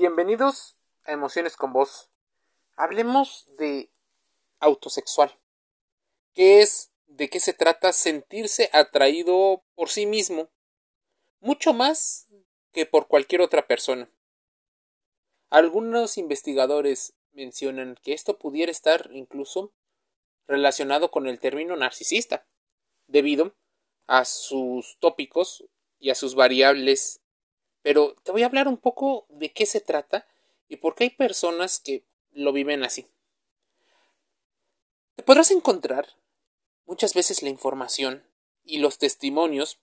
Bienvenidos a Emociones con Vos. Hablemos de autosexual. ¿Qué es? ¿De qué se trata sentirse atraído por sí mismo? Mucho más que por cualquier otra persona. Algunos investigadores mencionan que esto pudiera estar incluso relacionado con el término narcisista, debido a sus tópicos y a sus variables pero te voy a hablar un poco de qué se trata y por qué hay personas que lo viven así. Te podrás encontrar muchas veces la información y los testimonios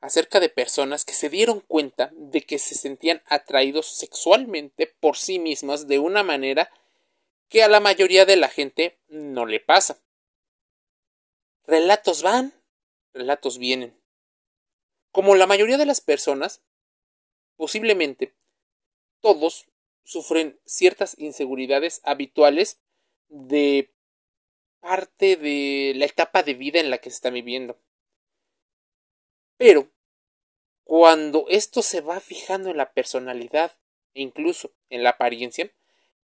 acerca de personas que se dieron cuenta de que se sentían atraídos sexualmente por sí mismas de una manera que a la mayoría de la gente no le pasa. Relatos van, relatos vienen. Como la mayoría de las personas, Posiblemente todos sufren ciertas inseguridades habituales de parte de la etapa de vida en la que se está viviendo. Pero cuando esto se va fijando en la personalidad e incluso en la apariencia,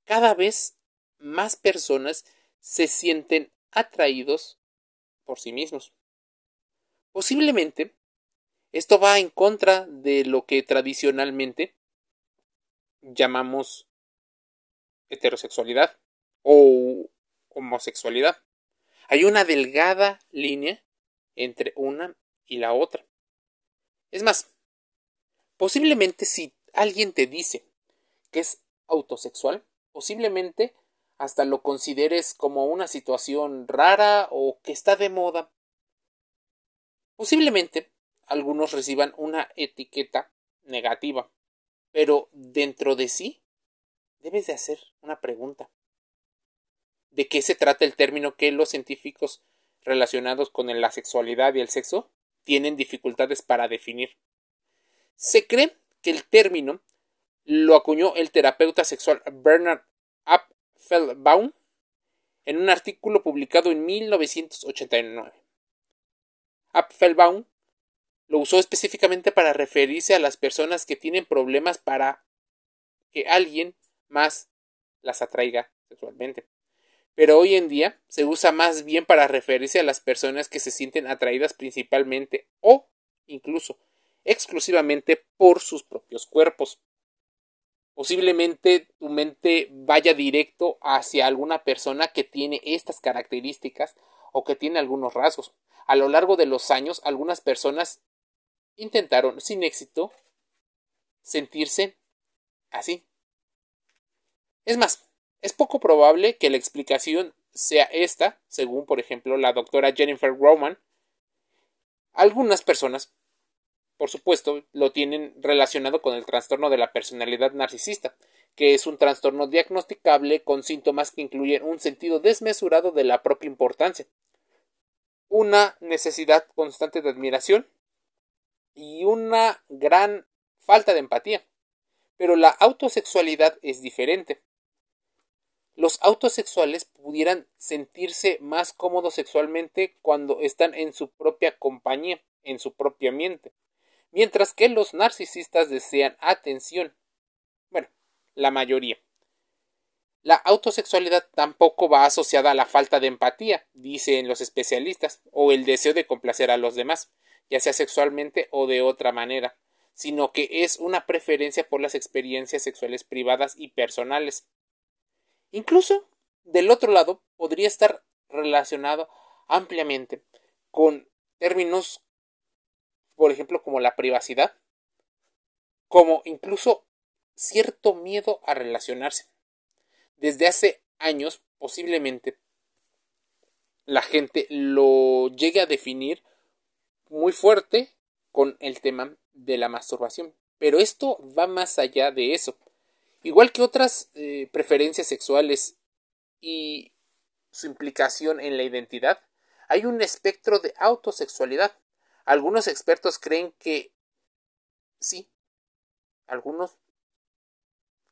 cada vez más personas se sienten atraídos por sí mismos. Posiblemente esto va en contra de lo que tradicionalmente llamamos heterosexualidad o homosexualidad. Hay una delgada línea entre una y la otra. Es más, posiblemente si alguien te dice que es autosexual, posiblemente hasta lo consideres como una situación rara o que está de moda. Posiblemente algunos reciban una etiqueta negativa, pero dentro de sí debes de hacer una pregunta. ¿De qué se trata el término que los científicos relacionados con la sexualidad y el sexo tienen dificultades para definir? Se cree que el término lo acuñó el terapeuta sexual Bernard Apfelbaum en un artículo publicado en 1989. Apfelbaum lo usó específicamente para referirse a las personas que tienen problemas para que alguien más las atraiga sexualmente. Pero hoy en día se usa más bien para referirse a las personas que se sienten atraídas principalmente o incluso exclusivamente por sus propios cuerpos. Posiblemente tu mente vaya directo hacia alguna persona que tiene estas características o que tiene algunos rasgos. A lo largo de los años, algunas personas intentaron sin éxito sentirse así. Es más, es poco probable que la explicación sea esta, según por ejemplo la doctora Jennifer Roman. Algunas personas, por supuesto, lo tienen relacionado con el trastorno de la personalidad narcisista, que es un trastorno diagnosticable con síntomas que incluyen un sentido desmesurado de la propia importancia, una necesidad constante de admiración, y una gran falta de empatía. Pero la autosexualidad es diferente. Los autosexuales pudieran sentirse más cómodos sexualmente cuando están en su propia compañía, en su propio ambiente, mientras que los narcisistas desean atención. Bueno, la mayoría. La autosexualidad tampoco va asociada a la falta de empatía, dicen los especialistas, o el deseo de complacer a los demás ya sea sexualmente o de otra manera, sino que es una preferencia por las experiencias sexuales privadas y personales. Incluso, del otro lado, podría estar relacionado ampliamente con términos, por ejemplo, como la privacidad, como incluso cierto miedo a relacionarse. Desde hace años, posiblemente, la gente lo llegue a definir muy fuerte con el tema de la masturbación. Pero esto va más allá de eso. Igual que otras eh, preferencias sexuales y su implicación en la identidad, hay un espectro de autosexualidad. Algunos expertos creen que sí, algunos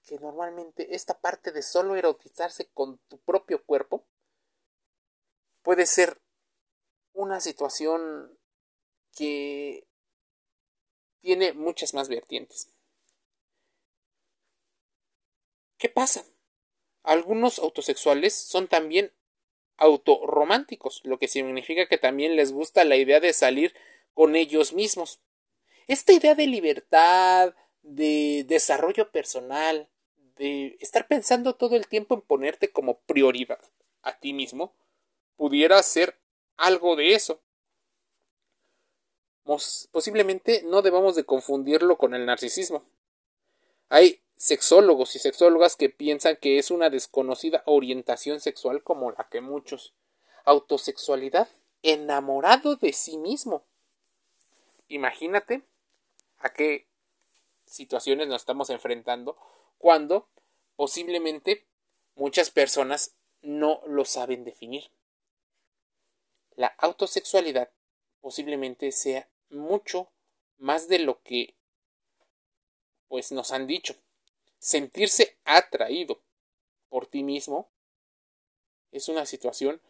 que normalmente esta parte de solo erotizarse con tu propio cuerpo puede ser una situación que tiene muchas más vertientes. ¿Qué pasa? Algunos autosexuales son también autorrománticos, lo que significa que también les gusta la idea de salir con ellos mismos. Esta idea de libertad, de desarrollo personal, de estar pensando todo el tiempo en ponerte como prioridad a ti mismo, pudiera ser algo de eso. Posiblemente no debamos de confundirlo con el narcisismo. Hay sexólogos y sexólogas que piensan que es una desconocida orientación sexual como la que muchos. Autosexualidad enamorado de sí mismo. Imagínate a qué situaciones nos estamos enfrentando cuando posiblemente muchas personas no lo saben definir. La autosexualidad posiblemente sea mucho más de lo que pues nos han dicho. Sentirse atraído por ti mismo es una situación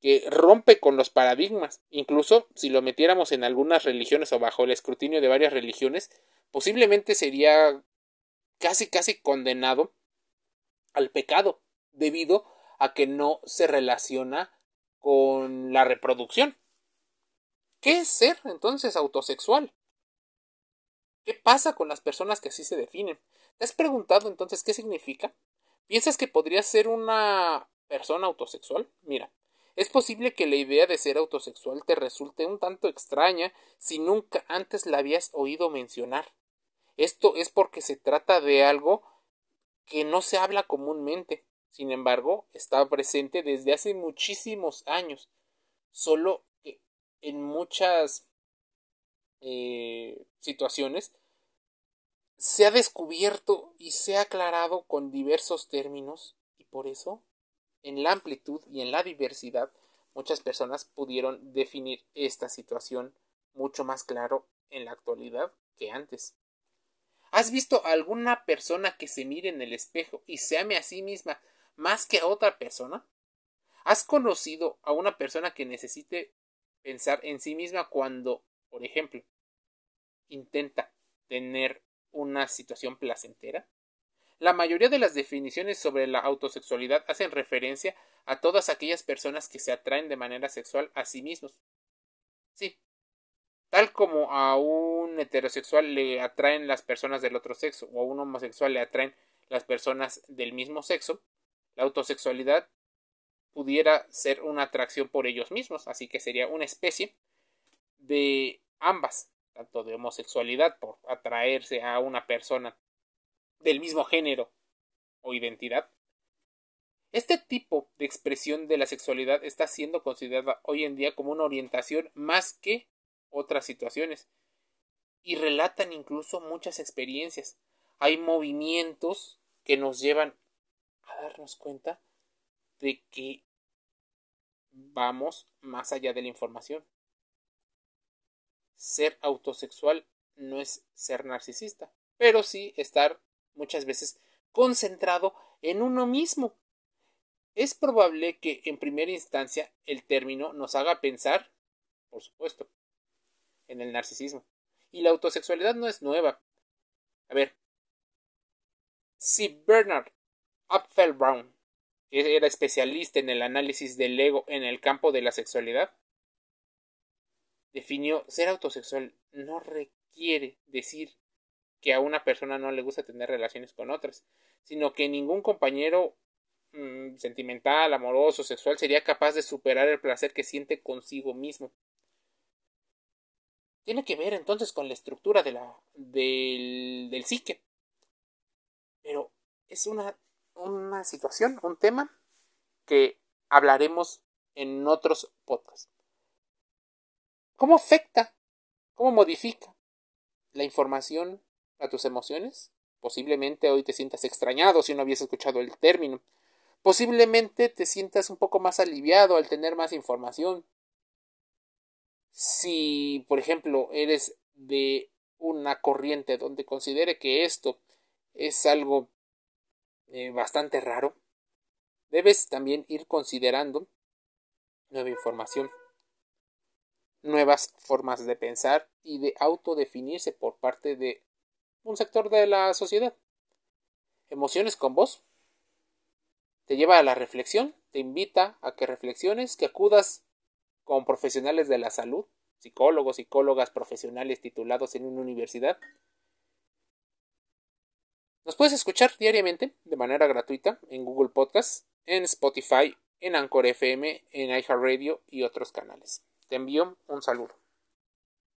que rompe con los paradigmas. Incluso si lo metiéramos en algunas religiones o bajo el escrutinio de varias religiones, posiblemente sería casi casi condenado al pecado debido a que no se relaciona con la reproducción. ¿Qué es ser entonces autosexual? ¿Qué pasa con las personas que así se definen? ¿Te has preguntado entonces qué significa? ¿Piensas que podría ser una persona autosexual? Mira, es posible que la idea de ser autosexual te resulte un tanto extraña si nunca antes la habías oído mencionar. Esto es porque se trata de algo que no se habla comúnmente. Sin embargo, está presente desde hace muchísimos años. Solo en muchas eh, situaciones se ha descubierto y se ha aclarado con diversos términos y por eso en la amplitud y en la diversidad muchas personas pudieron definir esta situación mucho más claro en la actualidad que antes. ¿Has visto alguna persona que se mire en el espejo y se ame a sí misma más que a otra persona? ¿Has conocido a una persona que necesite pensar en sí misma cuando, por ejemplo, intenta tener una situación placentera? La mayoría de las definiciones sobre la autosexualidad hacen referencia a todas aquellas personas que se atraen de manera sexual a sí mismos. Sí, tal como a un heterosexual le atraen las personas del otro sexo o a un homosexual le atraen las personas del mismo sexo, la autosexualidad pudiera ser una atracción por ellos mismos, así que sería una especie de ambas tanto de homosexualidad por atraerse a una persona del mismo género o identidad. Este tipo de expresión de la sexualidad está siendo considerada hoy en día como una orientación más que otras situaciones y relatan incluso muchas experiencias. Hay movimientos que nos llevan a darnos cuenta de que vamos más allá de la información ser autosexual no es ser narcisista, pero sí estar muchas veces concentrado en uno mismo. Es probable que en primera instancia el término nos haga pensar, por supuesto, en el narcisismo. Y la autosexualidad no es nueva. A ver, si Bernard Apfelbaum, que era especialista en el análisis del ego en el campo de la sexualidad, definió ser autosexual no requiere decir que a una persona no le gusta tener relaciones con otras, sino que ningún compañero mm, sentimental, amoroso, sexual sería capaz de superar el placer que siente consigo mismo. Tiene que ver entonces con la estructura de la, del, del psique. Pero es una, una situación, un tema que hablaremos en otros podcasts. ¿Cómo afecta? ¿Cómo modifica la información a tus emociones? Posiblemente hoy te sientas extrañado si no habías escuchado el término. Posiblemente te sientas un poco más aliviado al tener más información. Si, por ejemplo, eres de una corriente donde considere que esto es algo eh, bastante raro, debes también ir considerando nueva información nuevas formas de pensar y de autodefinirse por parte de un sector de la sociedad. Emociones con Voz te lleva a la reflexión, te invita a que reflexiones, que acudas con profesionales de la salud, psicólogos, psicólogas profesionales titulados en una universidad. Nos puedes escuchar diariamente de manera gratuita en Google Podcast, en Spotify, en Anchor FM, en iHeartRadio y otros canales. Te envío un saludo.